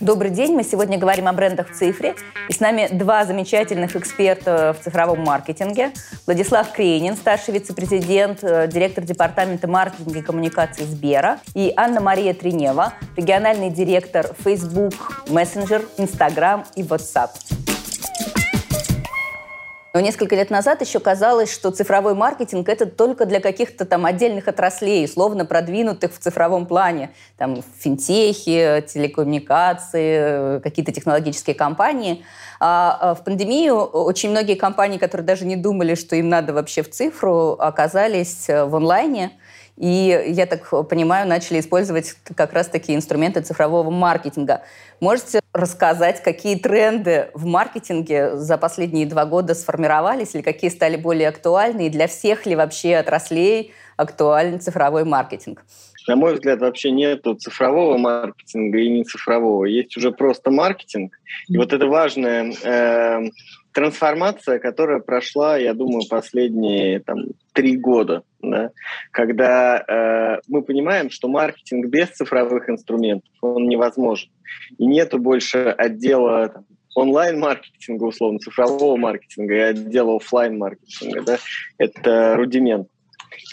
Добрый день. Мы сегодня говорим о брендах в цифре. И с нами два замечательных эксперта в цифровом маркетинге. Владислав Кренин, старший вице-президент, э, директор департамента маркетинга и коммуникации Сбера. И Анна-Мария Тринева, региональный директор Facebook, Messenger, Instagram и WhatsApp. Но несколько лет назад еще казалось, что цифровой маркетинг это только для каких-то там отдельных отраслей, условно продвинутых в цифровом плане. Там финтехи, телекоммуникации, какие-то технологические компании. А, а в пандемию очень многие компании, которые даже не думали, что им надо вообще в цифру, оказались э, в онлайне. И, я так понимаю, начали использовать как раз такие инструменты цифрового маркетинга. Можете рассказать, какие тренды в маркетинге за последние два года сформировались или какие стали более актуальны, и для всех ли вообще отраслей актуален цифровой маркетинг? На мой взгляд, вообще нет цифрового маркетинга и не цифрового. Есть уже просто маркетинг. И вот это важная э, трансформация, которая прошла, я думаю, последние там, три года, да, когда э, мы понимаем, что маркетинг без цифровых инструментов, он невозможен. И нету больше отдела там, онлайн-маркетинга, условно, цифрового маркетинга и отдела офлайн маркетинга Да? Это рудимент.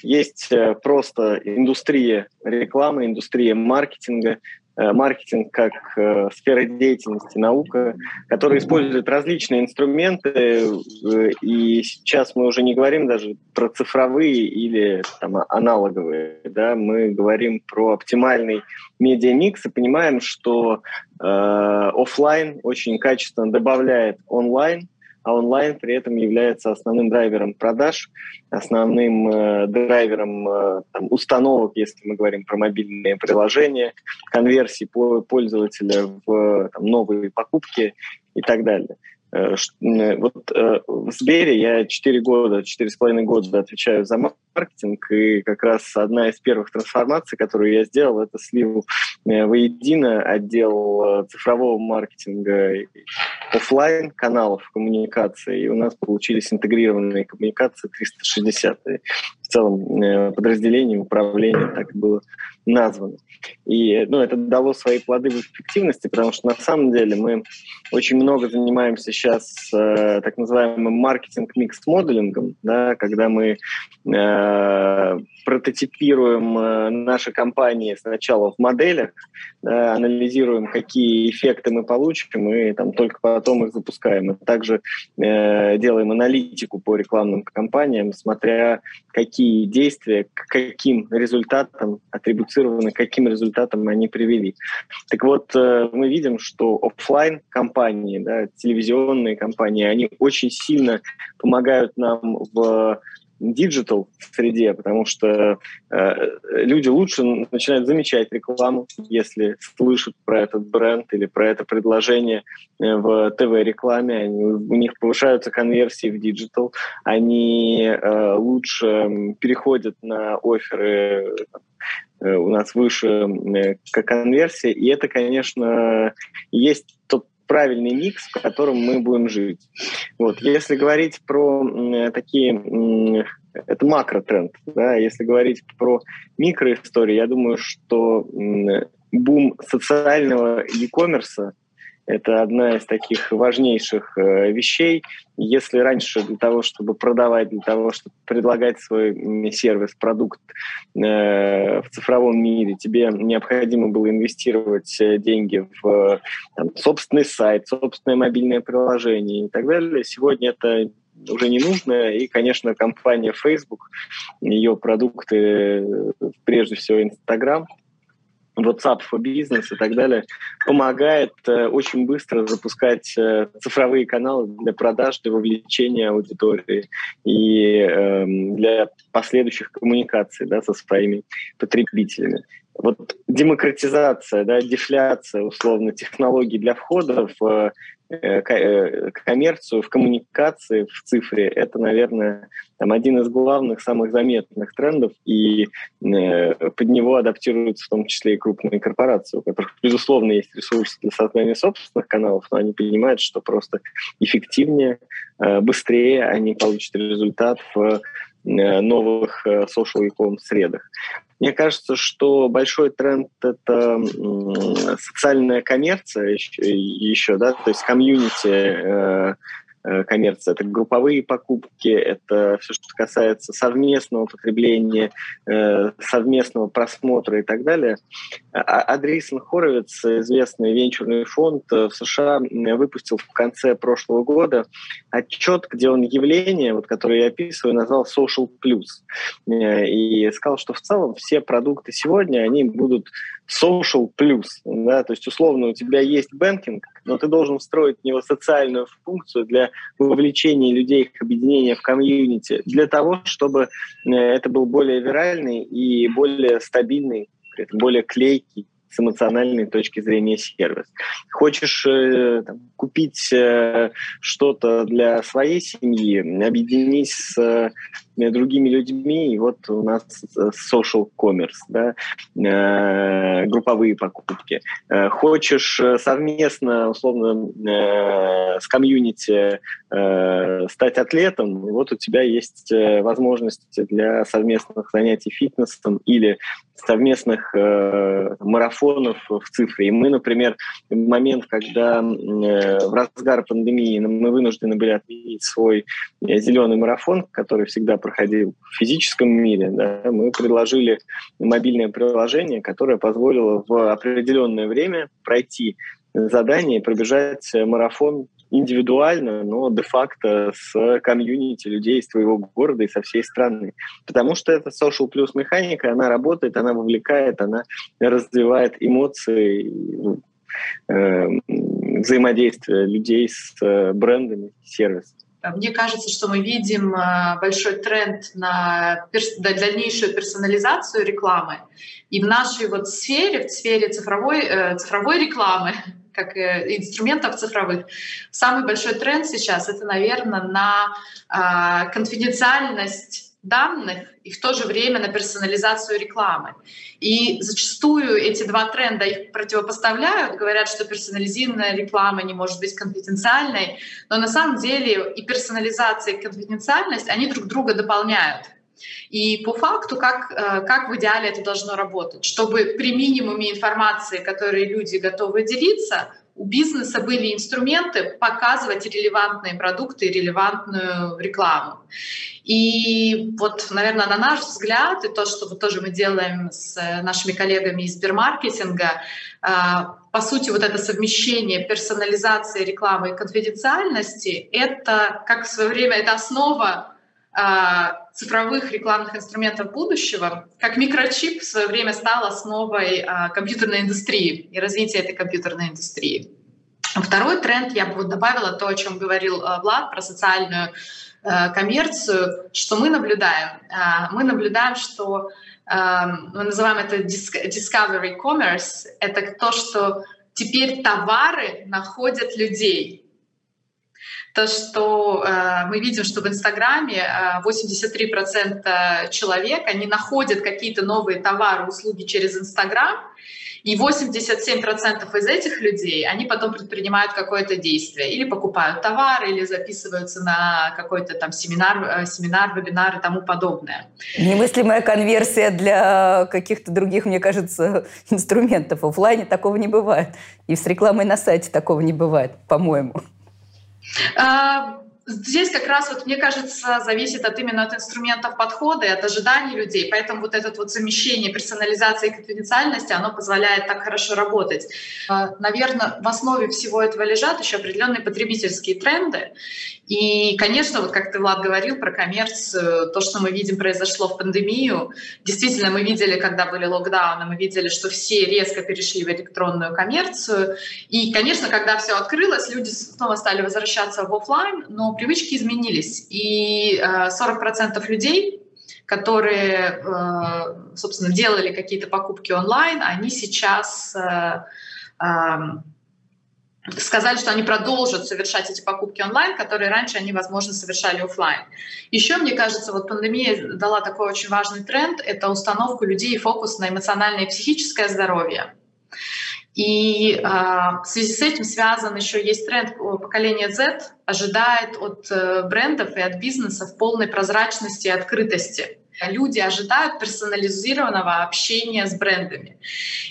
Есть э, просто индустрия рекламы, индустрия маркетинга, маркетинг как э, сфера деятельности, наука, которая использует различные инструменты, э, и сейчас мы уже не говорим даже про цифровые или там, аналоговые, да, мы говорим про оптимальный медиамикс и понимаем, что э, офлайн очень качественно добавляет онлайн, а онлайн при этом является основным драйвером продаж, основным э, драйвером э, там, установок, если мы говорим про мобильные приложения, конверсии по пользователя в там, новые покупки и так далее. Э, э, вот э, в Сбере я 4 года, 4,5 года отвечаю за маркетинг, и как раз одна из первых трансформаций, которую я сделал, это слив воедино отдел цифрового маркетинга офлайн каналов коммуникации, и у нас получились интегрированные коммуникации 360 целом подразделение управления так было названо. И ну, это дало свои плоды в эффективности, потому что на самом деле мы очень много занимаемся сейчас э, так называемым маркетинг-микс-моделингом, да, когда мы э, прототипируем э, наши компании сначала в моделях, да, анализируем, какие эффекты мы получим, и там только потом их запускаем. И также э, делаем аналитику по рекламным кампаниям, смотря какие действия, к каким результатам атрибуцированы, каким результатам они привели. Так вот, э, мы видим, что офлайн кампании, да, телевизионные кампании, они очень сильно помогают нам в digital среде, потому что э, люди лучше начинают замечать рекламу, если слышат про этот бренд или про это предложение э, в ТВ-рекламе, у них повышаются конверсии в digital, они э, лучше переходят на оферы э, у нас выше конверсия, и это, конечно, есть тот правильный микс, в котором мы будем жить. Вот. Если говорить про такие... Это макротренд. Да? Если говорить про микроистории, я думаю, что бум социального e-commerce это одна из таких важнейших э, вещей. Если раньше для того, чтобы продавать, для того, чтобы предлагать свой сервис, продукт э, в цифровом мире, тебе необходимо было инвестировать э, деньги в там, собственный сайт, собственное мобильное приложение и так далее, сегодня это уже не нужно. И, конечно, компания Facebook, ее продукты, прежде всего Instagram, WhatsApp for Business и так далее, помогает э, очень быстро запускать э, цифровые каналы для продаж, для вовлечения аудитории и э, для последующих коммуникаций да, со своими потребителями. Вот демократизация, да, дефляция, условно, технологий для входа в Э, коммерцию, в коммуникации, в цифре, это, наверное, там, один из главных, самых заметных трендов, и э, под него адаптируются в том числе и крупные корпорации, у которых, безусловно, есть ресурсы для создания собственных каналов, но они понимают, что просто эффективнее, э, быстрее они получат результат в э, новых social e средах. Мне кажется, что большой тренд — это социальная коммерция еще, еще да, то есть комьюнити э, Э, коммерция. Это групповые покупки, это все, что касается совместного потребления, э, совместного просмотра и так далее. Адрейсон Хоровиц, известный венчурный фонд э, в США, выпустил в конце прошлого года отчет, где он явление, вот, которое я описываю, назвал Social Plus. И сказал, что в целом все продукты сегодня, они будут social plus. Да? То есть, условно, у тебя есть бэнкинг, но ты должен встроить в него социальную функцию для вовлечения людей, их объединения в community, для того, чтобы э, это был более виральный и более стабильный, более клейкий с эмоциональной точки зрения сервис. Хочешь э, там, купить э, что-то для своей семьи, объединись с другими людьми. И вот у нас э, social commerce, да, э, групповые покупки. Э, хочешь совместно, условно, с комьюнити стать атлетом, вот у тебя есть возможности для совместных занятий фитнесом или совместных марафонов в цифре. И мы, например, в момент, когда в разгар пандемии мы вынуждены были отменить свой зеленый марафон, который всегда проходил в физическом мире, да, мы предложили мобильное приложение, которое позволило в определенное время пройти задание и пробежать марафон индивидуально, но де-факто с комьюнити людей из твоего города и со всей страны. Потому что это social plus механика, она работает, она вовлекает, она развивает эмоции, ну, э, взаимодействие людей с э, брендами, сервисом. Мне кажется, что мы видим э, большой тренд на дальнейшую персонализацию рекламы. И в нашей вот сфере, в сфере цифровой, цифровой рекламы, как инструментов цифровых, самый большой тренд сейчас — это, наверное, на конфиденциальность данных и в то же время на персонализацию рекламы. И зачастую эти два тренда их противопоставляют, говорят, что персонализированная реклама не может быть конфиденциальной, но на самом деле и персонализация, и конфиденциальность, они друг друга дополняют. И по факту, как, э, как в идеале это должно работать? Чтобы при минимуме информации, которые люди готовы делиться, у бизнеса были инструменты показывать релевантные продукты и релевантную рекламу. И вот, наверное, на наш взгляд, и то, что вот тоже мы делаем с нашими коллегами из Сбермаркетинга, а, по сути, вот это совмещение персонализации рекламы и конфиденциальности, это, как в свое время, это основа цифровых рекламных инструментов будущего, как микрочип в свое время стал основой а, компьютерной индустрии и развития этой компьютерной индустрии. Второй тренд, я бы добавила то, о чем говорил а, Влад, про социальную коммерцию, что мы наблюдаем. Мы наблюдаем, что мы называем это discovery commerce, это то, что теперь товары находят людей то, что э, мы видим, что в Инстаграме э, 83% человек, они находят какие-то новые товары, услуги через Инстаграм, и 87% из этих людей, они потом предпринимают какое-то действие. Или покупают товар, или записываются на какой-то там семинар, э, семинар, вебинар и тому подобное. Немыслимая конверсия для каких-то других, мне кажется, инструментов. В офлайне такого не бывает. И с рекламой на сайте такого не бывает, по-моему. А, здесь как раз, вот, мне кажется, зависит от именно от инструментов подхода и от ожиданий людей. Поэтому вот это вот замещение персонализации и конфиденциальности, оно позволяет так хорошо работать. А, Наверное, в основе всего этого лежат еще определенные потребительские тренды. И, конечно, вот как ты, Влад, говорил про коммерцию, то, что мы видим, произошло в пандемию. Действительно, мы видели, когда были локдауны, мы видели, что все резко перешли в электронную коммерцию. И, конечно, когда все открылось, люди снова стали возвращаться в офлайн, но привычки изменились. И 40% э, людей которые, э, собственно, делали какие-то покупки онлайн, они сейчас э, сказали, что они продолжат совершать эти покупки онлайн, которые раньше они, возможно, совершали офлайн. Еще, мне кажется, вот пандемия дала такой очень важный тренд — это установку людей и фокус на эмоциональное и психическое здоровье. И э, в связи с этим связан еще есть тренд поколения Z, ожидает от э, брендов и от бизнесов полной прозрачности и открытости. люди ожидают персонализированного общения с брендами.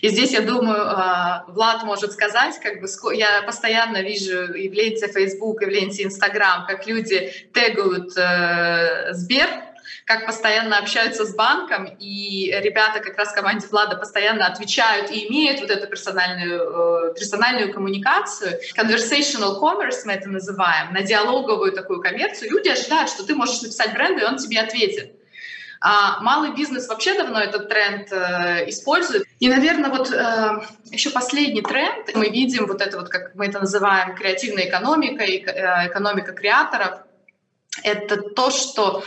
И здесь, я думаю, а, Влад может сказать, как бы я постоянно вижу и в ленте Facebook, и в ленте Instagram, как люди тегают э, Сбер, как постоянно общаются с банком, и ребята как раз в команде Влада постоянно отвечают и имеют вот эту персональную, э, персональную коммуникацию. Conversational commerce мы это называем, на диалоговую такую коммерцию. Люди ожидают, что ты можешь написать бренду, и он тебе ответит. А малый бизнес вообще давно этот тренд э, использует. И, наверное, вот э, еще последний тренд, мы видим вот это вот, как мы это называем, креативная экономика, э, экономика креаторов, это то, что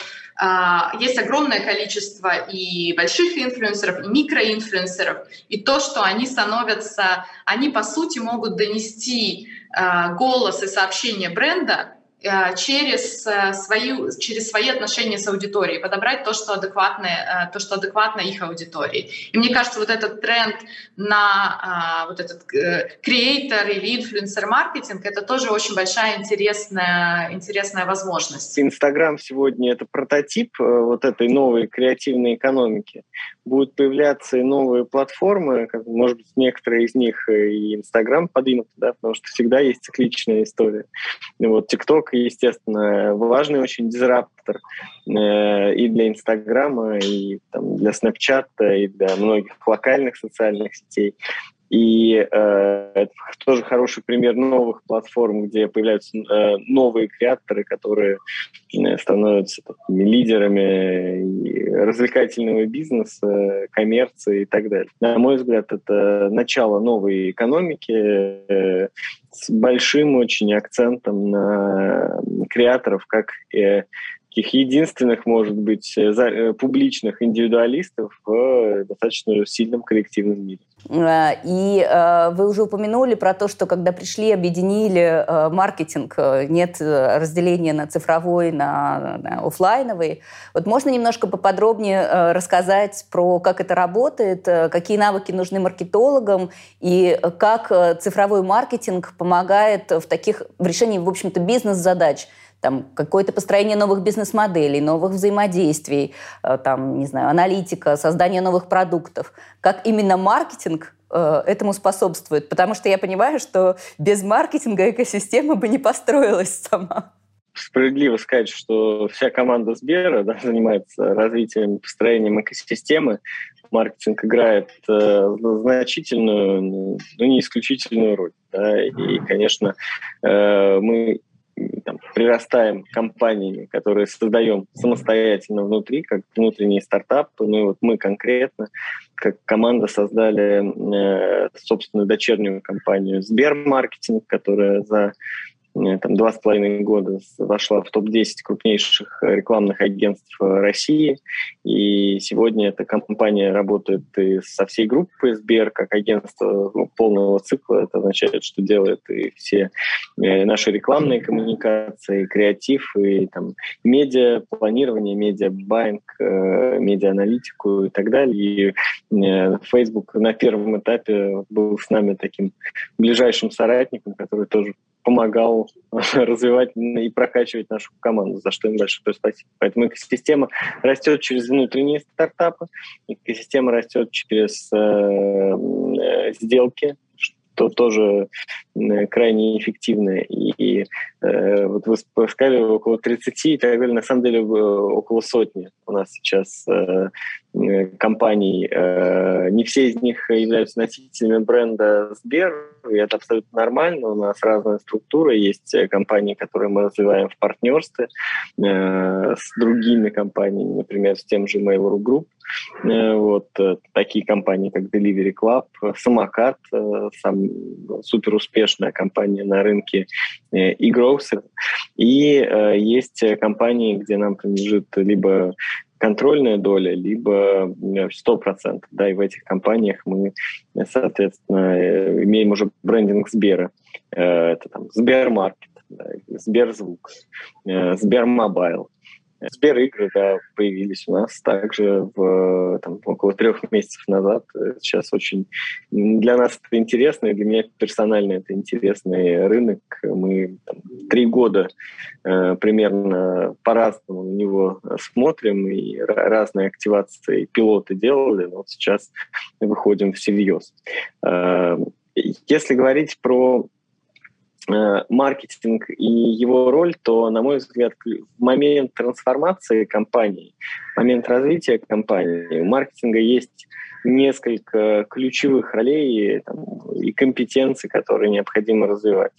есть огромное количество и больших инфлюенсеров, и микроинфлюенсеров, и то, что они становятся, они по сути могут донести uh, голос и сообщение бренда через, э, свою, через свои отношения с аудиторией, подобрать то, что адекватно, э, то, что адекватно их аудитории. И мне кажется, вот этот тренд на вот этот креатор или инфлюенсер-маркетинг, это тоже очень большая интересная, интересная возможность. Инстаграм сегодня это прототип вот этой новой креативной экономики. Будут появляться и новые платформы, как, может быть, некоторые из них и Инстаграм подвинут, да, потому что всегда есть цикличная история. Вот ТикТок естественно, важный очень дизраптор э, и для Инстаграма, и там, для Снапчата, и для многих локальных социальных сетей. И э, это тоже хороший пример новых платформ, где появляются э, новые креаторы, которые э, становятся такими лидерами развлекательного бизнеса, коммерции и так далее. На мой взгляд, это начало новой экономики э, с большим очень акцентом на креаторов, как э, таких единственных, может быть, э, э, публичных индивидуалистов в э, достаточно сильном коллективном мире. А, и э, вы уже упомянули про то, что когда пришли, объединили э, маркетинг, нет разделения на цифровой, на, на офлайновый. Вот можно немножко поподробнее э, рассказать про как это работает, какие навыки нужны маркетологам и как цифровой маркетинг помогает в таких в решении, в общем-то, бизнес-задач – там какое-то построение новых бизнес-моделей, новых взаимодействий, э, там, не знаю, аналитика, создание новых продуктов. Как именно маркетинг э, этому способствует? Потому что я понимаю, что без маркетинга экосистема бы не построилась сама. Справедливо сказать, что вся команда Сбера да, занимается развитием, построением экосистемы. Маркетинг играет э, значительную, ну, не исключительную роль. Да, и, конечно, э, мы там, прирастаем компаниями, которые создаем самостоятельно внутри, как внутренний стартап. Ну и вот мы конкретно, как команда, создали э, собственную дочернюю компанию Сбермаркетинг, которая за там, два с половиной года вошла в топ-10 крупнейших рекламных агентств России. И сегодня эта компания работает и со всей группой Сбер, как агентство ну, полного цикла. Это означает, что делает и все э, наши рекламные коммуникации, креатив, и там, медиа, планирование, медиа байнг, э, медиа аналитику и так далее. И Facebook на первом этапе был с нами таким ближайшим соратником, который тоже помогал развивать и прокачивать нашу команду, за что им большое спасибо. Поэтому экосистема растет через внутренние стартапы, экосистема растет через э, э сделки, что тоже крайне эффективно. И э, вот вы сказали около 30 и так далее, на самом деле около сотни у нас сейчас э, компаний. Э, не все из них являются носителями бренда Сбер, и это абсолютно нормально. У нас разная структура. Есть компании, которые мы развиваем в партнерстве э, с другими компаниями, например, с тем же Mail.ru Group. Э, вот такие компании, как Delivery Club, Самокат, сам супер успешная компания на рынке и Growth. И есть компании, где нам принадлежит либо контрольная доля, либо 100%. Да, и в этих компаниях мы, соответственно, э, имеем уже брендинг Сбера. Э, это там Сбермаркет, да, Сберзвук, э, Сбермобайл, Сберигры, да, появились у нас также в, там, около трех месяцев назад. Сейчас очень для нас это интересно, и для меня персонально это интересный рынок. Мы там, три года э, примерно по-разному на него смотрим, и разные активации пилоты делали, но вот сейчас выходим всерьез. Э, если говорить про маркетинг и его роль, то, на мой взгляд, в момент трансформации компании, в момент развития компании у маркетинга есть несколько ключевых ролей там, и компетенций, которые необходимо развивать.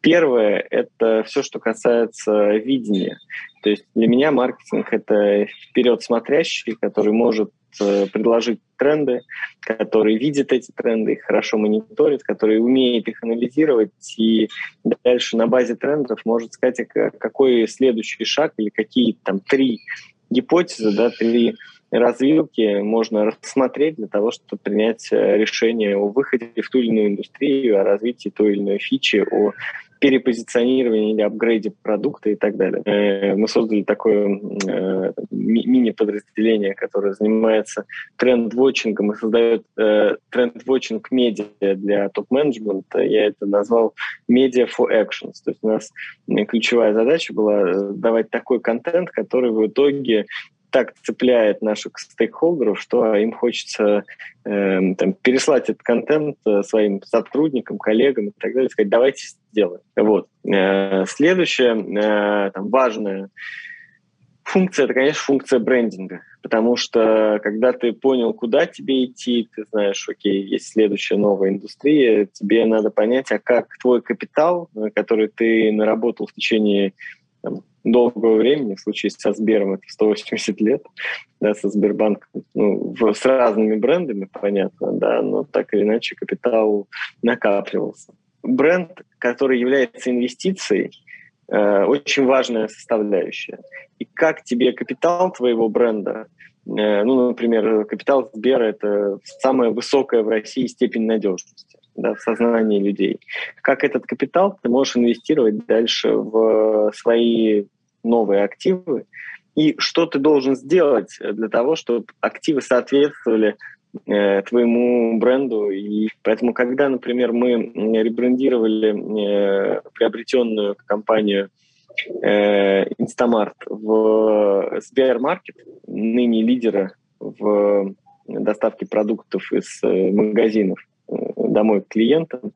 Первое – это все, что касается видения. То есть для меня маркетинг – это вперед смотрящий, который может Э, предложить тренды, который видит эти тренды, их хорошо мониторит, который умеет их анализировать и дальше на базе трендов может сказать, а какой следующий шаг или какие там три гипотезы, да, три развилки можно рассмотреть для того, чтобы принять э, решение о выходе в ту или иную индустрию, о развитии той или иной фичи, о перепозиционировании или апгрейде продукта и так далее. Э, мы создали такое э, мини-подразделение, которое занимается тренд-вотчингом и создает тренд-вотчинг медиа для топ-менеджмента. Я это назвал Media for Actions. То есть у нас ключевая задача была давать такой контент, который в итоге так цепляет наших стейкхолдеров, что им хочется э, там, переслать этот контент э, своим сотрудникам, коллегам и так далее, сказать, давайте сделаем. Вот. Э, следующая э, там, важная функция, это, конечно, функция брендинга. Потому что когда ты понял, куда тебе идти, ты знаешь, окей, есть следующая новая индустрия, тебе надо понять, а как твой капитал, э, который ты наработал в течение там, долгого времени, в случае со Сбером это 180 лет, да, со Сбербанком, ну, в, с разными брендами, понятно, да, но так или иначе капитал накапливался. Бренд, который является инвестицией, э, очень важная составляющая. И как тебе капитал твоего бренда, э, ну, например, капитал Сбера – это самая высокая в России степень надежности да, в сознании людей. Как этот капитал ты можешь инвестировать дальше в свои новые активы, и что ты должен сделать для того, чтобы активы соответствовали э, твоему бренду. И поэтому, когда, например, мы ребрендировали э, приобретенную компанию э, Instamart в Сбермаркет, ныне лидера в доставке продуктов из э, магазинов, домой к клиентам,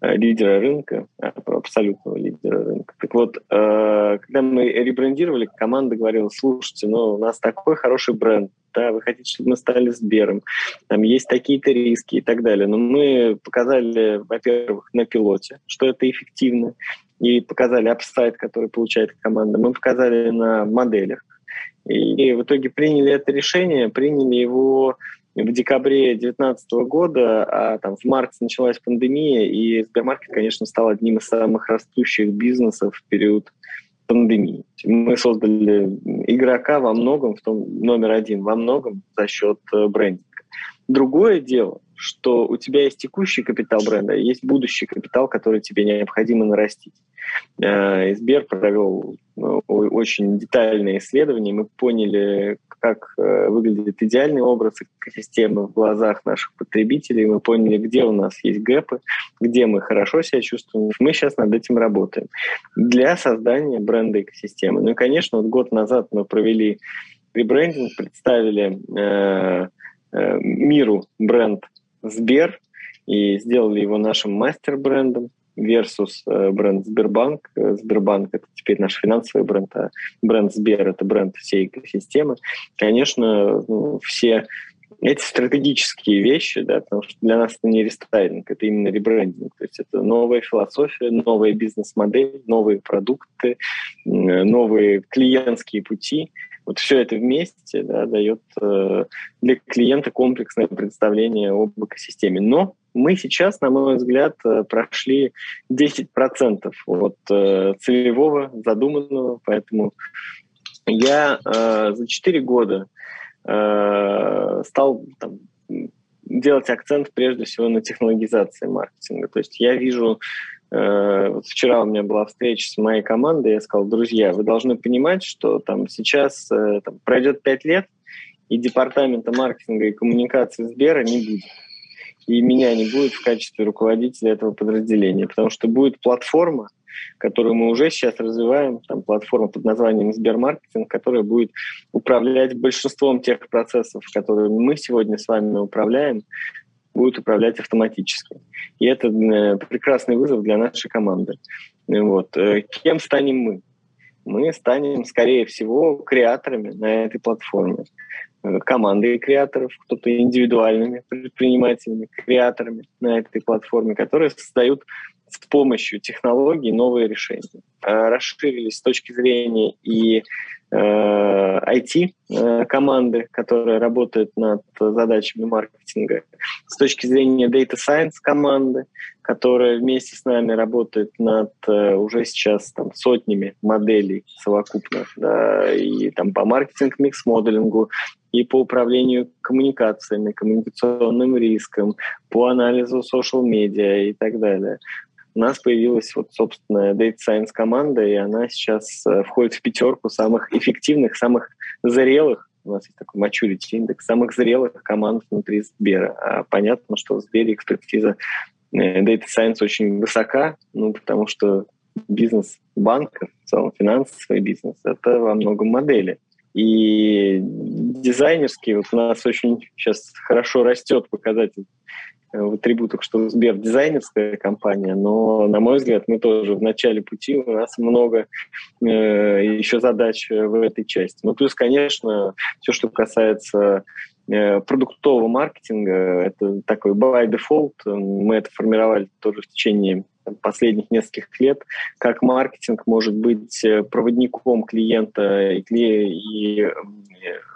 э, лидера рынка, а, абсолютного лидера рынка. Так вот, э, когда мы ребрендировали, команда говорила, слушайте, ну, у нас такой хороший бренд, да, вы хотите, чтобы мы стали Сбером, там есть такие-то риски и так далее. Но мы показали, во-первых, на пилоте, что это эффективно, и показали апсайт, который получает команда. Мы показали на моделях. И в итоге приняли это решение, приняли его в декабре 2019 года, а там в марте началась пандемия, и Сбермаркет, конечно, стал одним из самых растущих бизнесов в период пандемии. Мы создали игрока во многом, в том номер один, во многом за счет э, брендинга. Другое дело, что у тебя есть текущий капитал бренда, есть будущий капитал, который тебе необходимо нарастить. Э, Сбер провел э, очень детальное исследование, мы поняли, как э, выглядит идеальный образ экосистемы в глазах наших потребителей. Мы поняли, где у нас есть гэпы, где мы хорошо себя чувствуем. Мы сейчас над этим работаем для создания бренда экосистемы. Ну и, конечно, вот год назад мы провели ребрендинг, представили э, э, миру бренд Сбер и сделали его нашим мастер-брендом versus э, бренд Сбербанк. Э, Сбербанк – это теперь наш финансовый бренд, а бренд Сбер – это бренд всей экосистемы. Конечно, ну, все эти стратегические вещи, да, потому что для нас это не рестайлинг, это именно ребрендинг. То есть это новая философия, новая бизнес-модель, новые продукты, новые клиентские пути. Вот все это вместе да, дает э, для клиента комплексное представление об экосистеме. Но мы сейчас, на мой взгляд, э, прошли 10% от э, целевого, задуманного, поэтому я э, за 4 года э, стал там, делать акцент прежде всего на технологизации маркетинга. То есть я вижу Э, вот вчера у меня была встреча с моей командой, я сказал, друзья, вы должны понимать, что там сейчас э, там, пройдет пять лет, и департамента маркетинга и коммуникации Сбера не будет. И меня не будет в качестве руководителя этого подразделения, потому что будет платформа, которую мы уже сейчас развиваем, там платформа под названием Сбермаркетинг, которая будет управлять большинством тех процессов, которые мы сегодня с вами управляем, будет управлять автоматически. И это э, прекрасный вызов для нашей команды. Вот. Э, кем станем мы? Мы станем, скорее всего, креаторами на этой платформе. Э, командой креаторов, кто-то индивидуальными предпринимателями, креаторами на этой платформе, которые создают с помощью технологий новые решения. Расширились с точки зрения и IT-команды, э, которые работают над задачами маркетинга, с точки зрения Data Science команды, которая вместе с нами работает над э, уже сейчас там, сотнями моделей совокупных, да, и там по маркетинг-микс-моделингу, и по управлению коммуникациями, коммуникационным риском, по анализу social-медиа и так далее у нас появилась вот собственная Data Science команда, и она сейчас э, входит в пятерку самых эффективных, самых зрелых, у нас есть такой maturity индекс, самых зрелых команд внутри Сбера. А понятно, что в Сбере экспертиза э, Data Science очень высока, ну, потому что бизнес банка, в целом финансовый бизнес, это во многом модели. И дизайнерский, вот у нас очень сейчас хорошо растет показатель в атрибутах, что Сбер дизайнерская компания, но, на мой взгляд, мы тоже в начале пути, у нас много э, еще задач в этой части. Ну, плюс, конечно, все, что касается э, продуктового маркетинга, это такой by default, мы это формировали тоже в течение последних нескольких лет, как маркетинг может быть э, проводником клиента и, и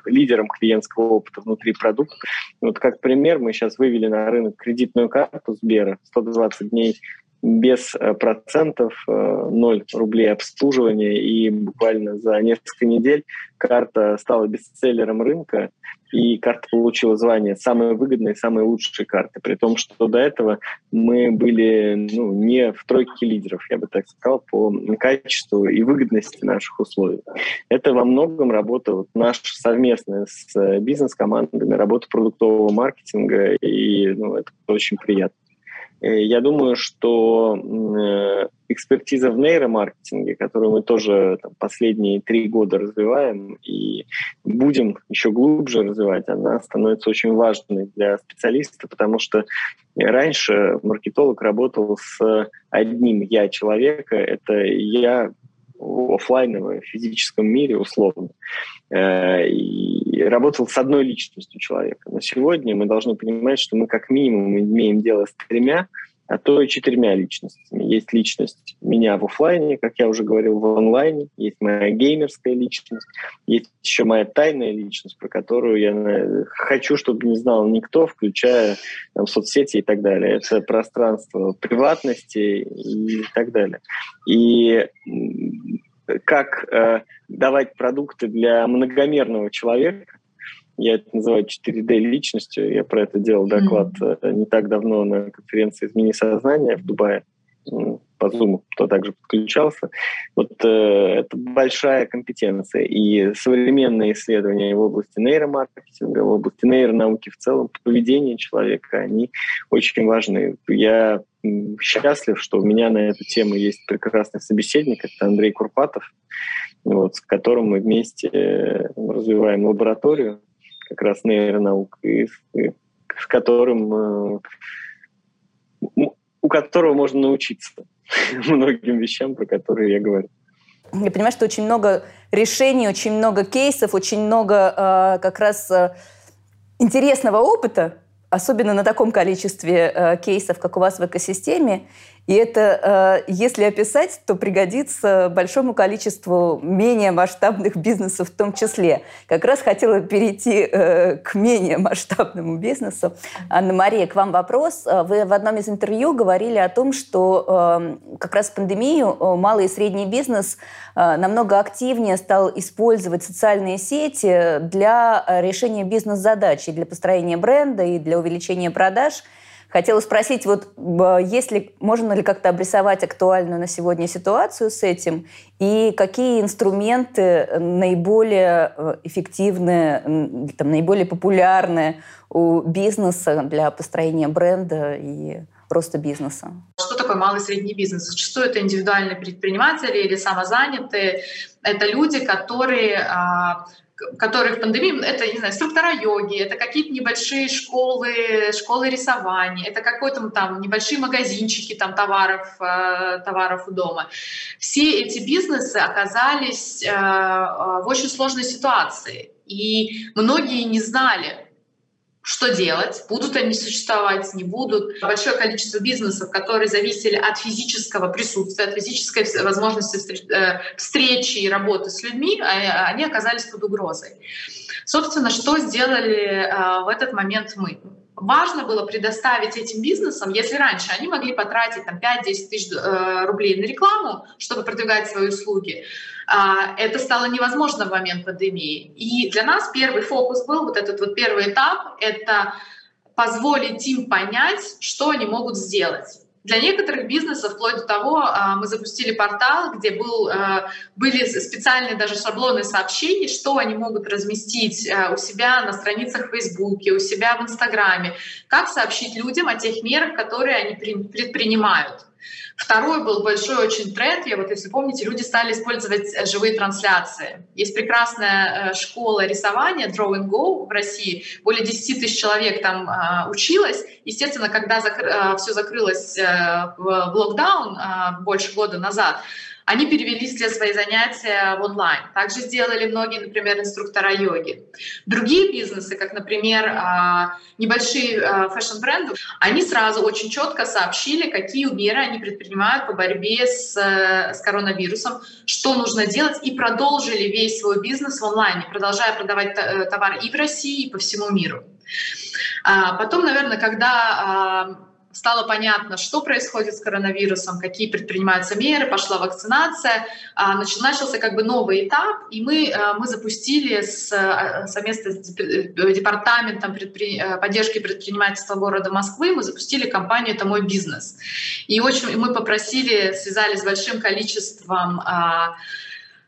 лидером клиентского опыта внутри продукта. Вот как пример, мы сейчас вывели на рынок кредитную карту Сбера 120 дней без э, процентов, 0 э, рублей обслуживания, и буквально за несколько недель карта стала бестселлером рынка, и карта получила звание самой выгодной, самой лучшей карты, при том, что до этого мы были ну, не в тройке лидеров, я бы так сказал, по качеству и выгодности наших условий. Это во многом работа вот наша совместная с э, бизнес-командами, работа продуктового маркетинга, и ну, это очень приятно. Э, я думаю, что э, экспертиза в нейромаркетинге, которую мы тоже там, последние три года развиваем и будем еще глубже развивать, она становится очень важной для специалиста, потому что раньше маркетолог работал с одним «я» человека, это «я» офлайновом физическом мире условно э, и работал с одной личностью человека. Но сегодня мы должны понимать, что мы как минимум имеем дело с тремя а то и четырьмя личностями. Есть личность меня в офлайне, как я уже говорил, в онлайне, есть моя геймерская личность, есть еще моя тайная личность, про которую я хочу, чтобы не знал никто, включая там, соцсети и так далее. Это пространство приватности и так далее. И как э, давать продукты для многомерного человека, я это называю 4D личностью. Я про это делал доклад mm-hmm. не так давно на конференции «Измени сознание» в Дубае по Zoom, кто также подключался. Вот э, это большая компетенция. И современные исследования в области нейромаркетинга, в области нейронауки в целом, поведения человека, они очень важны. Я счастлив, что у меня на эту тему есть прекрасный собеседник, это Андрей Курпатов, вот, с которым мы вместе э, развиваем лабораторию как раз нейронаук, и, и с которым э, у которого можно научиться многим вещам, про которые я говорю. Я понимаю, что очень много решений, очень много кейсов, очень много э, как раз э, интересного опыта, особенно на таком количестве э, кейсов, как у вас в экосистеме. И это, э, если описать, то пригодится большому количеству менее масштабных бизнесов в том числе. Как раз хотела перейти э, к менее масштабному бизнесу. Анна-Мария, к вам вопрос. Вы в одном из интервью говорили о том, что как раз пандемию малый и средний бизнес намного активнее стал использовать социальные сети для решения бизнес-задач, и для построения бренда, и для увеличения продаж – Хотела спросить, вот если, можно ли как-то обрисовать актуальную на сегодня ситуацию с этим, и какие инструменты наиболее э, эффективны, там, наиболее популярны у бизнеса для построения бренда и роста бизнеса? Что такое малый и средний бизнес? Зачастую это индивидуальные предприниматели или самозанятые. Это люди, которые а, которые в пандемии, это, не знаю, инструктора йоги, это какие-то небольшие школы, школы рисования, это какой-то там небольшие магазинчики там товаров, э, товаров у дома. Все эти бизнесы оказались э, в очень сложной ситуации, и многие не знали, что делать, будут они существовать, не будут. Большое количество бизнесов, которые зависели от физического присутствия, от физической возможности э, встречи и работы с людьми, а, они оказались под угрозой. Собственно, что сделали э, в этот момент мы? Важно было предоставить этим бизнесам, если раньше они могли потратить там, 5-10 тысяч э, рублей на рекламу, чтобы продвигать свои услуги, а, это стало невозможно в момент пандемии. И для нас первый фокус был, вот этот вот первый этап, это позволить им понять, что они могут сделать. Для некоторых бизнесов, вплоть до того, а, мы запустили портал, где был, а, были специальные даже шаблоны сообщений, что они могут разместить у себя на страницах в Фейсбуке, у себя в Инстаграме, как сообщить людям о тех мерах, которые они предпринимают. Второй был большой очень тренд. Я вот, если помните, люди стали использовать э, живые трансляции. Есть прекрасная э, школа рисования Draw and Go в России. Более 10 тысяч человек там э, училось. Естественно, когда закр... все закрылось в локдаун больше года назад, они перевели все свои занятия в онлайн. Также сделали многие, например, инструктора йоги. Другие бизнесы, как, например, а, небольшие а, фэшн-бренды, они сразу очень четко сообщили, какие меры они предпринимают по борьбе с, с коронавирусом, что нужно делать, и продолжили весь свой бизнес в онлайне, продолжая продавать э, товар и в России, и по всему миру. А, потом, наверное, когда стало понятно, что происходит с коронавирусом, какие предпринимаются меры, пошла вакцинация, а, начался как бы новый этап, и мы, а, мы запустили с, а, совместно с департаментом предпри... поддержки предпринимательства города Москвы, мы запустили компанию «Это мой бизнес». И очень мы попросили, связались с большим количеством Э,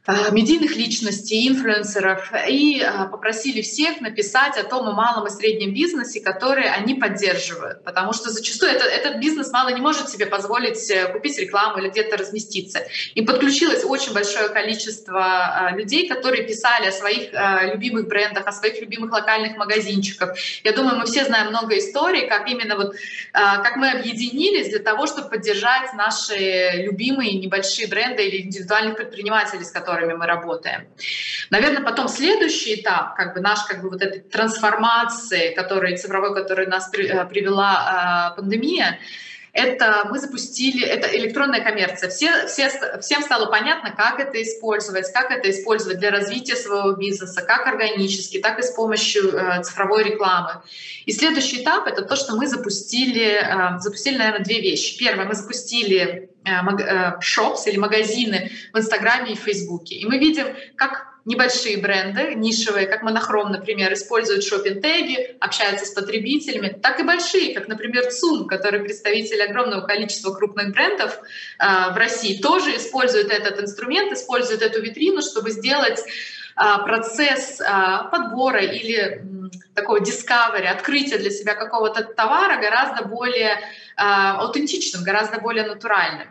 медийных личностей, инфлюенсеров, и э, попросили всех написать о том малом и среднем бизнесе, которые они поддерживают. Потому что зачастую это, этот бизнес мало не может себе позволить э, купить рекламу или где-то разместиться. И подключилось очень большое количество людей, которые писали о своих любимых брендах, о своих любимых локальных магазинчиках. Я думаю, мы все знаем много историй, как именно вот, как мы объединились для того, чтобы поддержать наши любимые небольшие бренды или индивидуальных предпринимателей, с которыми которыми мы работаем. Наверное, потом следующий этап, как бы наш, как бы вот этой трансформации, который, цифровой, который нас э, привела э, пандемия, это мы запустили, это электронная коммерция. Все, все, всем стало понятно, как это использовать, как это использовать для развития своего бизнеса, как органически, так и с помощью э, цифровой рекламы. И следующий этап — это то, что мы запустили, э, запустили, наверное, две вещи. Первое, мы запустили шопс или магазины в Инстаграме и Фейсбуке. И мы видим, как небольшие бренды, нишевые, как Монохром, например, используют шопинг-теги, общаются с потребителями, так и большие, как, например, ЦУМ, который представитель огромного количества крупных брендов э, в России, тоже используют этот инструмент, используют эту витрину, чтобы сделать э, процесс э, подбора или такого discovery, открытия для себя какого-то товара гораздо более аутентичным, гораздо более натуральным.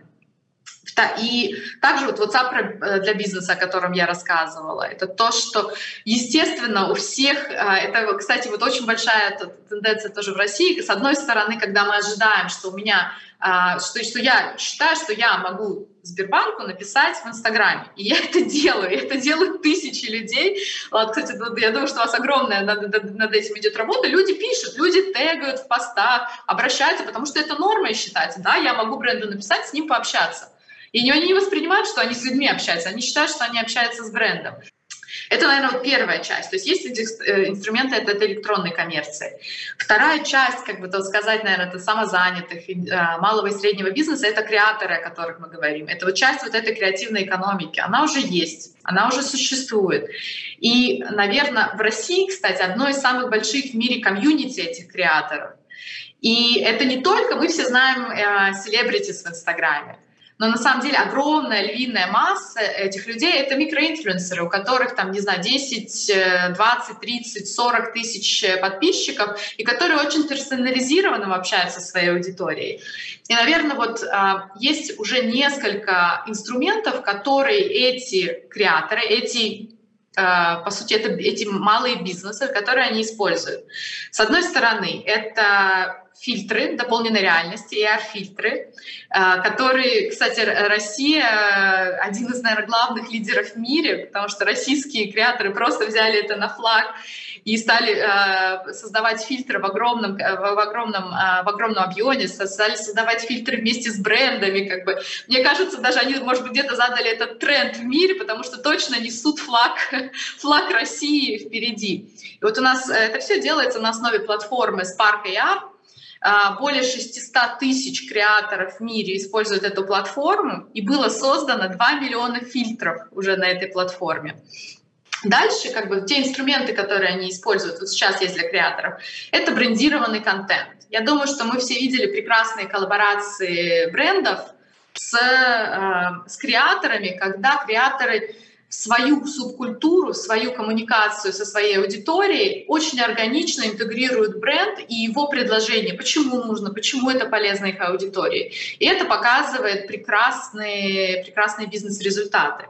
И также вот WhatsApp э, для бизнеса, о котором я рассказывала, это то, что, естественно, у всех, э, это, кстати, вот очень большая тенденция тоже в России, с одной стороны, когда мы ожидаем, что у меня, э, что, что я считаю, что я могу Сбербанку написать в Инстаграме. И я это делаю. И это делают тысячи людей. Вот, кстати, я думаю, что у вас огромная над, над этим идет работа. Люди пишут, люди тегают в постах, обращаются, потому что это нормой считается. Да, я могу бренду написать, с ним пообщаться. И они не воспринимают, что они с людьми общаются, они считают, что они общаются с брендом. Это, наверное, вот первая часть. То есть есть э, инструменты это, это электронной коммерции. Вторая часть, как бы то сказать, наверное, это самозанятых, э, малого и среднего бизнеса, это креаторы, о которых мы говорим. Это вот часть вот этой креативной экономики. Она уже есть, она уже существует. И, наверное, в России, кстати, одно из самых больших в мире комьюнити этих креаторов — И это не только, мы все знаем селебритис в Инстаграме, но на самом деле огромная львиная масса этих людей — это микроинфлюенсеры, у которых там, не знаю, 10, 20, 30, 40 тысяч подписчиков, и которые очень персонализированно общаются со своей аудиторией. И, наверное, вот а, есть уже несколько инструментов, которые эти креаторы, эти а, по сути, это эти малые бизнесы, которые они используют. С одной стороны, это фильтры дополненной реальности, AR-фильтры, а, которые, кстати, Россия э, один из, наверное, главных лидеров в мире, потому что российские креаторы просто взяли это на флаг и стали э, создавать фильтры в огромном, э, в, огромном, в огромном объеме, стали создавать фильтры вместе с брендами. Как бы. Мне кажется, даже они, может быть, где-то задали этот тренд в мире, потому что точно несут флаг, флаг России впереди. И вот у нас это все делается на основе платформы Spark AR, более 600 тысяч креаторов в мире используют эту платформу, и было создано 2 миллиона фильтров уже на этой платформе. Дальше, как бы, те инструменты, которые они используют, вот сейчас есть для креаторов, это брендированный контент. Я думаю, что мы все видели прекрасные коллаборации брендов с, э, с креаторами, когда креаторы свою субкультуру, свою коммуникацию со своей аудиторией очень органично интегрируют бренд и его предложение, почему нужно, почему это полезно их аудитории. И это показывает прекрасные, прекрасные бизнес-результаты.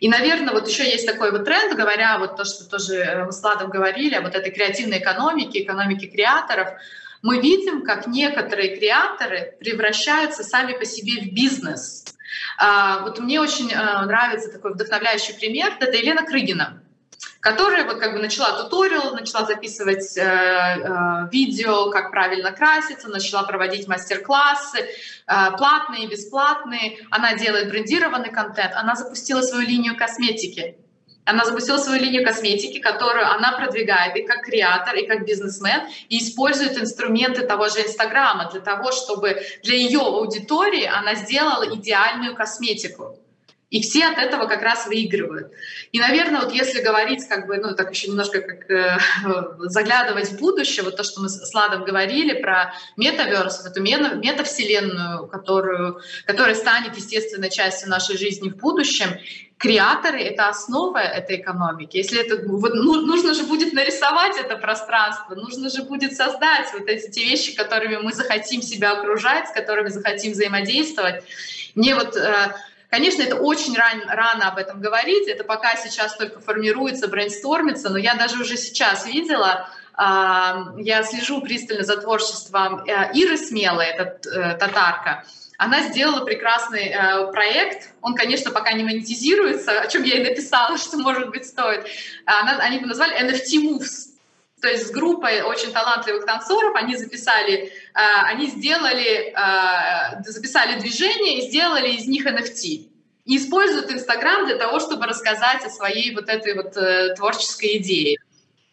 И, наверное, вот еще есть такой вот тренд, говоря вот то, что тоже мы с Ладом говорили, вот этой креативной экономике, экономике креаторов, мы видим, как некоторые креаторы превращаются сами по себе в бизнес. А, вот мне очень а, нравится такой вдохновляющий пример. Это Елена Крыгина которая вот как бы начала туториал, начала записывать э, э, видео, как правильно краситься, начала проводить мастер-классы, э, платные бесплатные. Она делает брендированный контент. Она запустила свою линию косметики. Она запустила свою линию косметики, которую она продвигает и как креатор, и как бизнесмен, и использует инструменты того же Инстаграма для того, чтобы для ее аудитории она сделала идеальную косметику. И все от этого как раз выигрывают. И, наверное, вот если говорить, как бы, ну, так еще немножко как э, заглядывать в будущее, вот то, что мы с Ладом говорили про метаверс, эту метавселенную, которую, которая станет естественной частью нашей жизни в будущем, креаторы — это основа этой экономики. Если это, вот, ну, нужно же будет нарисовать это пространство, нужно же будет создать вот эти те вещи, которыми мы захотим себя окружать, с которыми захотим взаимодействовать. Мне вот э, Конечно, это очень ран, рано об этом говорить, это пока сейчас только формируется, брейнстормится, но я даже уже сейчас видела, я слежу пристально за творчеством э, Иры Смелой, это э, татарка, она сделала прекрасный э, проект. Он, конечно, пока не монетизируется, о чем я и написала, что, может быть, стоит. Она, они его назвали NFT Moves. То есть с группой очень талантливых танцоров они записали, э, они сделали, э, записали движение и сделали из них NFT. И используют Инстаграм для того, чтобы рассказать о своей вот этой вот э, творческой идее.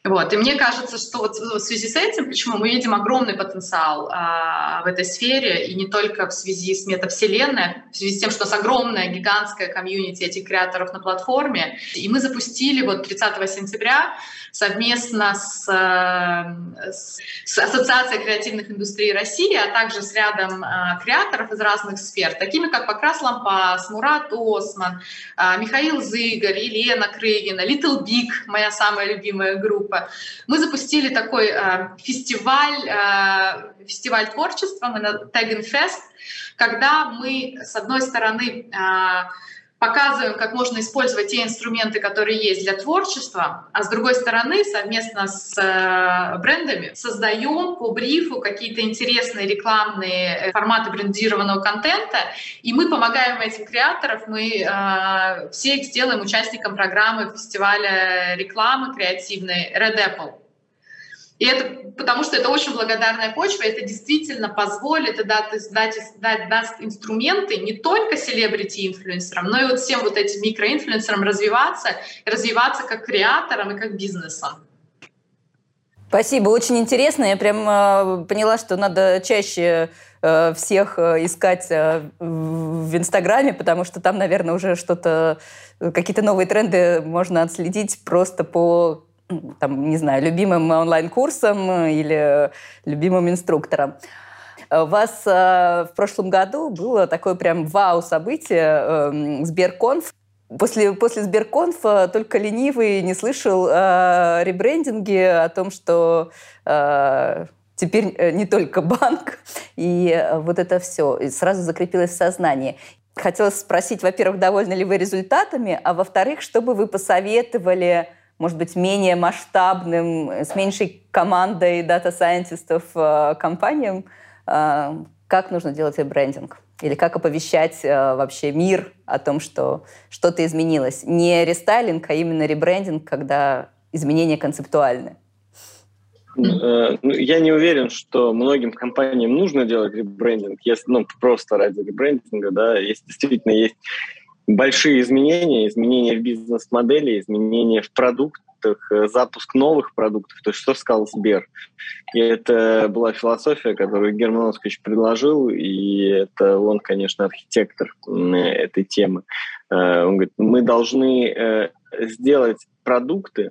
Вот. И мне кажется, что вот в связи с этим, почему мы видим огромный потенциал а, в этой сфере, и не только в связи с метавселенной, в связи с тем, что у нас огромная, гигантская комьюнити этих креаторов на платформе. И мы запустили вот 30 сентября совместно с, э, с, с Ассоциацией креативных индустрий России, а также с рядом э, креаторов из разных сфер, такими как Покрас Лампас, Мурат Осман, э, Михаил Зыгорь, Елена Крыгина, Little Big, моя самая любимая группа. Мы запустили такой фестиваль, фестиваль творчества, мы на Fest, когда мы, с одной стороны, показываем, как можно использовать те инструменты, которые есть для творчества, а с другой стороны, совместно с э, брендами создаем по брифу какие-то интересные рекламные э, форматы брендированного контента, и мы помогаем этим креаторам, мы э, все их сделаем участником программы фестиваля рекламы креативной Red Apple. И это потому что это очень благодарная почва, это действительно позволит и даст, дать, дать, даст инструменты не только селебрити-инфлюенсерам, но и вот всем вот этим микроинфлюенсерам развиваться, развиваться как креаторам и как бизнесом. Спасибо, очень интересно. Я прям э, поняла, что надо чаще э, всех э, искать э, в Инстаграме, потому что там, наверное, уже что-то, какие-то новые тренды можно отследить просто по там, не знаю, любимым онлайн-курсом или любимым инструктором. У вас э, в прошлом году было такое прям вау-событие э, Сберконф. После, после Сберконфа только ленивый не слышал о э, ребрендинге, о том, что э, теперь э, не только банк, и э, вот это все и сразу закрепилось в сознании. Хотелось спросить, во-первых, довольны ли вы результатами, а во-вторых, что бы вы посоветовали, может быть, менее масштабным, с меньшей командой дата-сайентистов компаниям, как нужно делать ребрендинг? Или как оповещать вообще мир о том, что что-то изменилось? Не рестайлинг, а именно ребрендинг, когда изменения концептуальны. Э, ну, я не уверен, что многим компаниям нужно делать ребрендинг, если, ну, просто ради ребрендинга, да, если действительно есть большие изменения, изменения в бизнес-модели, изменения в продуктах, э, запуск новых продуктов, то есть что сказал Сбер. И это была философия, которую Герман Оскарович предложил, и это он, конечно, архитектор этой темы. Э, он говорит, мы должны сделать продукты,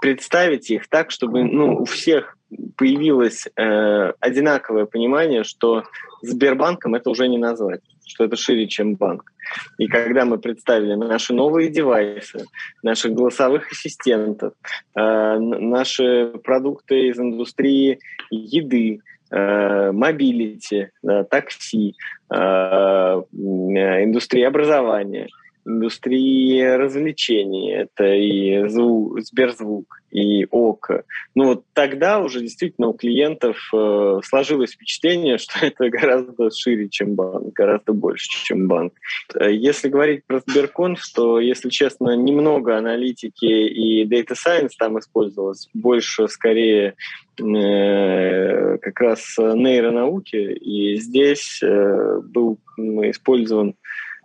представить их так, чтобы ну, у всех появилось э, одинаковое понимание, что Сбербанком это уже не назвать, что это шире, чем банк. И когда мы представили наши новые девайсы, наших голосовых ассистентов, э, наши продукты из индустрии еды, э, mobility, э, такси, индустрии образования – индустрии развлечений. Это и звук, Сберзвук, и ОКО. Ну вот тогда уже действительно у клиентов э, сложилось впечатление, что это гораздо шире, чем банк, гораздо больше, чем банк. Если говорить про Сберконф, то, если честно, немного аналитики и Data Science там использовалось, больше скорее э, как раз нейронауки, и здесь э, был использован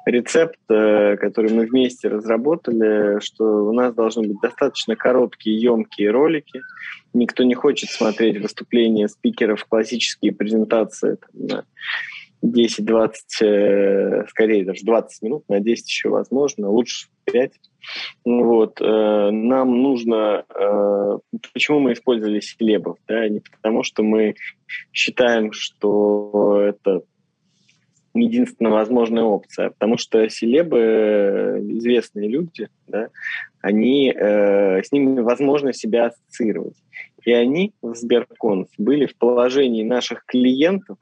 рецепт, э, который мы вместе разработали, что у нас должны быть достаточно короткие, емкие ролики. Никто не хочет смотреть выступления спикеров, классические презентации там, на 10-20, э, скорее даже 20 минут, на 10 еще возможно, лучше 5. Вот. Э, нам нужно... Почему мы использовали селебов? Да? Не потому, что мы считаем, что это единственная возможная опция, потому что селебы, э, известные люди, да, они, э, с ними возможно себя ассоциировать. И они в Сберконф были в положении наших клиентов,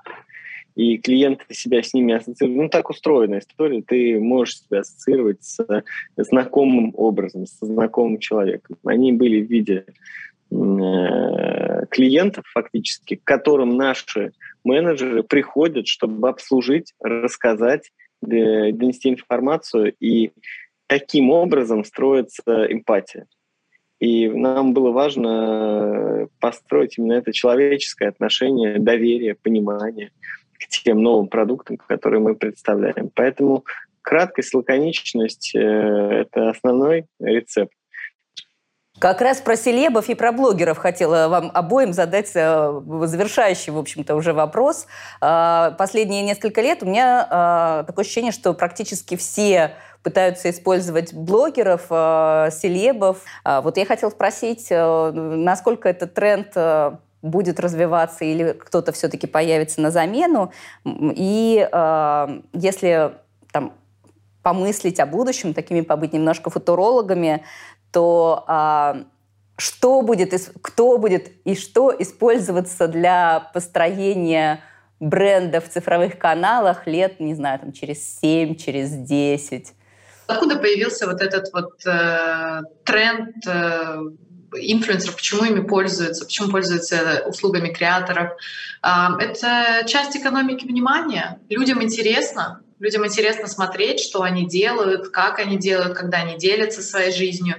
и клиенты себя с ними ассоциируют. Ну, так устроена история. Ты можешь себя ассоциировать с знакомым образом, со знакомым человеком. Они были в виде э, клиентов фактически, к которым наши менеджеры приходят, чтобы обслужить, рассказать, э, донести информацию, и таким образом строится эмпатия. И нам было важно построить именно это человеческое отношение, доверие, понимание к тем новым продуктам, которые мы представляем. Поэтому краткость, лаконичность э, — это основной рецепт. Как раз про селебов и про блогеров хотела вам обоим задать э, завершающий, в общем-то, уже вопрос. Э, последние несколько лет у меня э, такое ощущение, что практически все пытаются использовать блогеров, селебов. Вот я хотела спросить, насколько этот тренд будет развиваться или кто-то все-таки появится на замену. И если там помыслить о будущем, такими побыть немножко футурологами, то а, что будет, кто будет и что использоваться для построения бренда в цифровых каналах лет, не знаю, там, через 7, через 10? Откуда появился вот этот вот э, тренд э, инфлюенсеров, почему ими пользуются, почему пользуются услугами креаторов? Э, это часть экономики внимания. Людям интересно, Людям интересно смотреть, что они делают, как они делают, когда они делятся своей жизнью.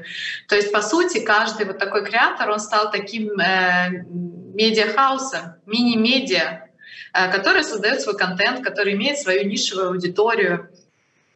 То есть, по сути, каждый вот такой креатор, он стал таким э, медиахаусом, мини-медиа, э, который создает свой контент, который имеет свою нишевую аудиторию.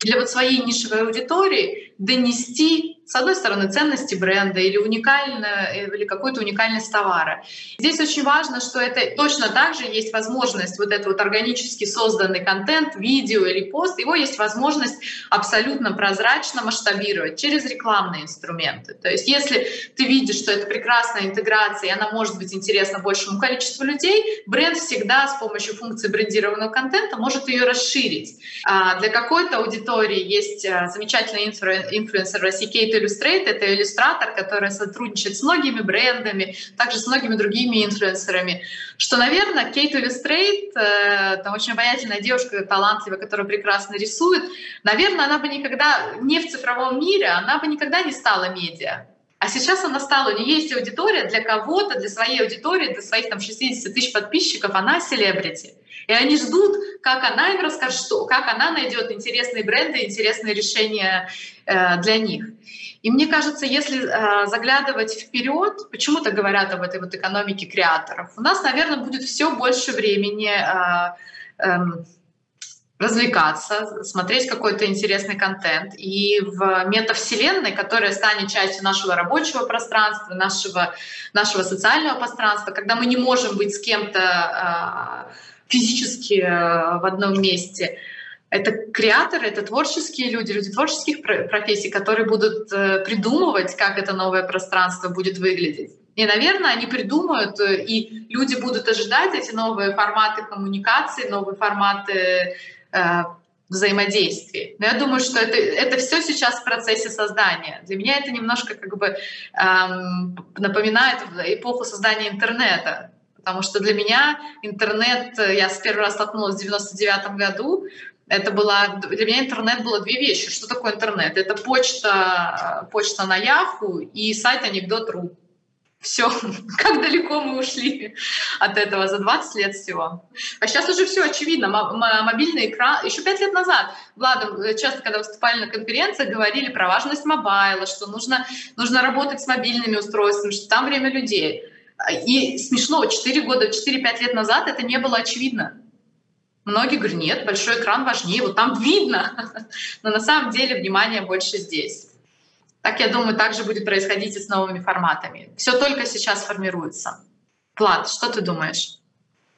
Для вот своей нишевой аудитории донести с одной стороны, ценности бренда или уникальная, или какой-то уникальность товара. Здесь очень важно, что это точно так же есть возможность вот этот вот органически созданный контент, видео или пост, его есть возможность абсолютно прозрачно масштабировать через рекламные инструменты. То есть если ты видишь, что это прекрасная интеграция, и она может быть интересна большему количеству людей, бренд всегда с помощью функции брендированного контента может ее расширить. А для какой-то аудитории есть э, замечательный инфлюенсер России Кейт Illustrate — это иллюстратор, который сотрудничает с многими брендами, также с многими другими инфлюенсерами. Что, наверное, Кейт Illustrate, э, там очень обаятельная девушка, талантливая, которая прекрасно рисует, наверное, она бы никогда, не в цифровом мире, она бы никогда не стала медиа. А сейчас она стала, у нее есть аудитория для кого-то, для своей аудитории, для своих там 60 тысяч подписчиков, она селебрити. И они ждут, как она им расскажет, что, как она найдет интересные бренды, интересные решения э, для них. И мне кажется, если э, заглядывать вперед, почему-то говорят об этой вот экономике креаторов, у нас, наверное, будет все больше времени э, э, развлекаться, смотреть какой-то интересный контент. И в метавселенной, которая станет частью нашего рабочего пространства, нашего, нашего социального пространства, когда мы не можем быть с кем-то э, физически э, в одном месте, это креаторы, это творческие люди, люди творческих профессий, которые будут э, придумывать, как это новое пространство будет выглядеть. И, наверное, они придумают, э, и люди будут ожидать эти новые форматы коммуникации, новые форматы э, взаимодействий. Но я думаю, что это, это все сейчас в процессе создания. Для меня это немножко как бы эм, напоминает эпоху создания интернета. Потому что для меня интернет, э, я с первый раз столкнулась в 99 году, это была, для меня интернет было две вещи. Что такое интернет? Это почта, почта на Яху и сайт анекдот.ру. Все, как далеко мы ушли от этого за 20 лет всего. А сейчас уже все очевидно. Мобильный экран. Еще пять лет назад, Влад, э, часто, когда выступали на конференциях, говорили про важность мобайла, что нужно, нужно работать с мобильными устройствами, что там время людей. И смешно, 4 года, 4-5 лет назад это не было очевидно. Многие говорят, нет, большой экран важнее, вот там видно. Но на самом деле внимание больше здесь. Так, я думаю, также будет происходить и с новыми форматами. Все только сейчас формируется. Влад, что ты думаешь?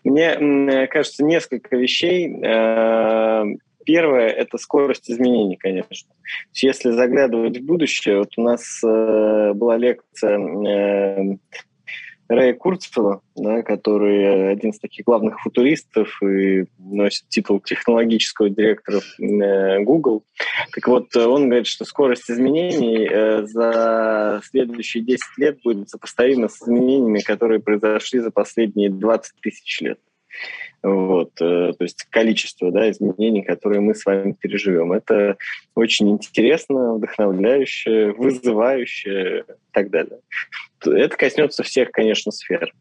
Мне кажется, несколько вещей. Э, первое — это скорость изменений, конечно. Если заглядывать в будущее, вот у нас э, была лекция Рэя Курцева, да, который один из таких главных футуристов и носит титул технологического директора э, Google. Так вот, он говорит, что скорость изменений э, за следующие 10 лет будет сопоставима с изменениями, которые произошли за последние 20 тысяч лет. Вот, э, то есть количество да, изменений, которые мы с вами переживем. Это очень интересно, вдохновляюще, вызывающе и так далее. Это коснется всех, конечно, сфер.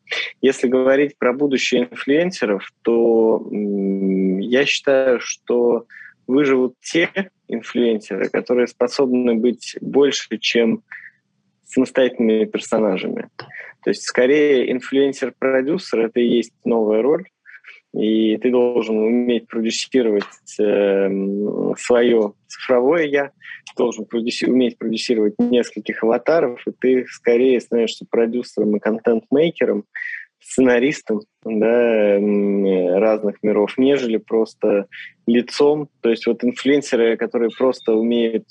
Если говорить про будущее инфлюенсеров, то я считаю, что выживут те инфлюенсеры, которые способны быть больше, чем самостоятельными персонажами. То есть скорее инфлюенсер-продюсер — это и есть новая роль, и ты должен уметь продюсировать э, свое цифровое «я», должен продюси- уметь продюсировать нескольких аватаров, и ты скорее становишься продюсером и контент-мейкером, сценаристом да, разных миров, нежели просто лицом. То есть вот инфлюенсеры, которые просто умеют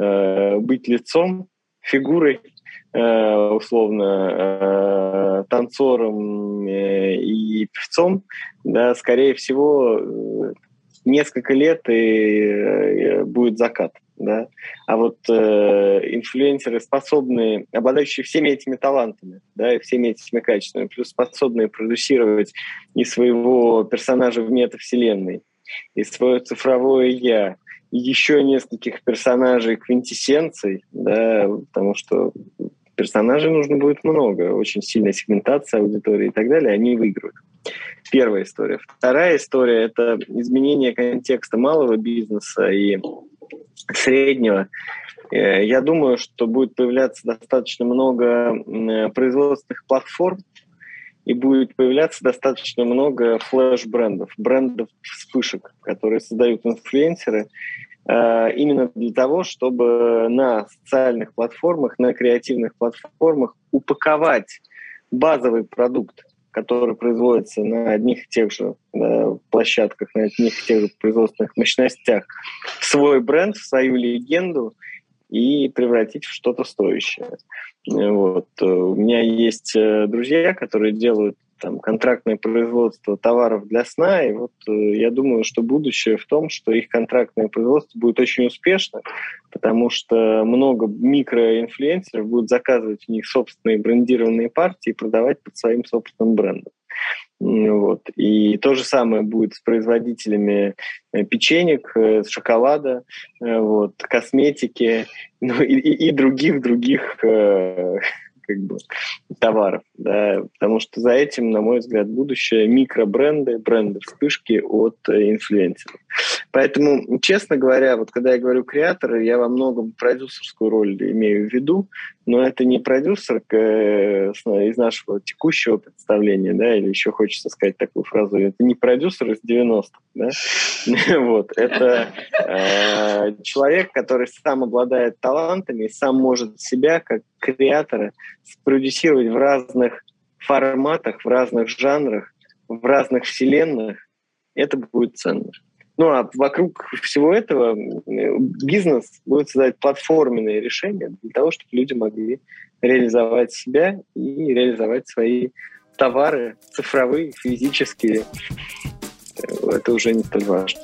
э, быть лицом, фигурой, условно э, танцором э, и певцом, да, скорее всего, несколько лет и будет закат. Да? А вот э, инфлюенсеры, способные, обладающие всеми этими талантами, да, и всеми этими качествами, плюс способные продюсировать и своего персонажа в метавселенной, и свое цифровое «я», и еще нескольких персонажей квинтэссенций, да, потому что персонажей нужно будет много, очень сильная сегментация аудитории и так далее, они выиграют. Первая история. Вторая история – это изменение контекста малого бизнеса и среднего. Э, я думаю, что будет появляться достаточно много производственных платформ, и будет появляться достаточно много флеш-брендов, брендов вспышек, которые создают инфлюенсеры, э, именно для того, чтобы на социальных платформах, на креативных платформах упаковать базовый продукт, который производится на одних и тех же да, площадках, на одних и тех же производственных мощностях, в свой бренд, в свою легенду и превратить в что-то стоящее. Вот. У меня есть э, друзья, которые делают там, контрактное производство товаров для сна. И вот э, я думаю, что будущее в том, что их контрактное производство будет очень успешно, потому что много микроинфлюенсеров будут заказывать у них собственные брендированные партии и продавать под своим собственным брендом. Вот. И то же самое будет с производителями э, печенек, э, шоколада, вот, косметики ну, и, и других других как бы товаров, да, потому что за этим, на мой взгляд, будущее микробренды, бренды вспышки от э, инфлюенсеров. Поэтому, честно говоря, вот когда я говорю креаторы, я во многом продюсерскую роль имею в виду, но это не продюсер э, из нашего текущего представления, да, или еще хочется сказать такую фразу, это не продюсер из 90-х, да, вот, это э, человек, который сам обладает талантами, сам может себя как креатора спродюсировать в разных форматах, в разных жанрах, в разных вселенных, это будет ценно. Ну а вокруг всего этого бизнес будет создать платформенные решения для того, чтобы люди могли реализовать себя и реализовать свои товары цифровые, физические. Это уже не столь важно.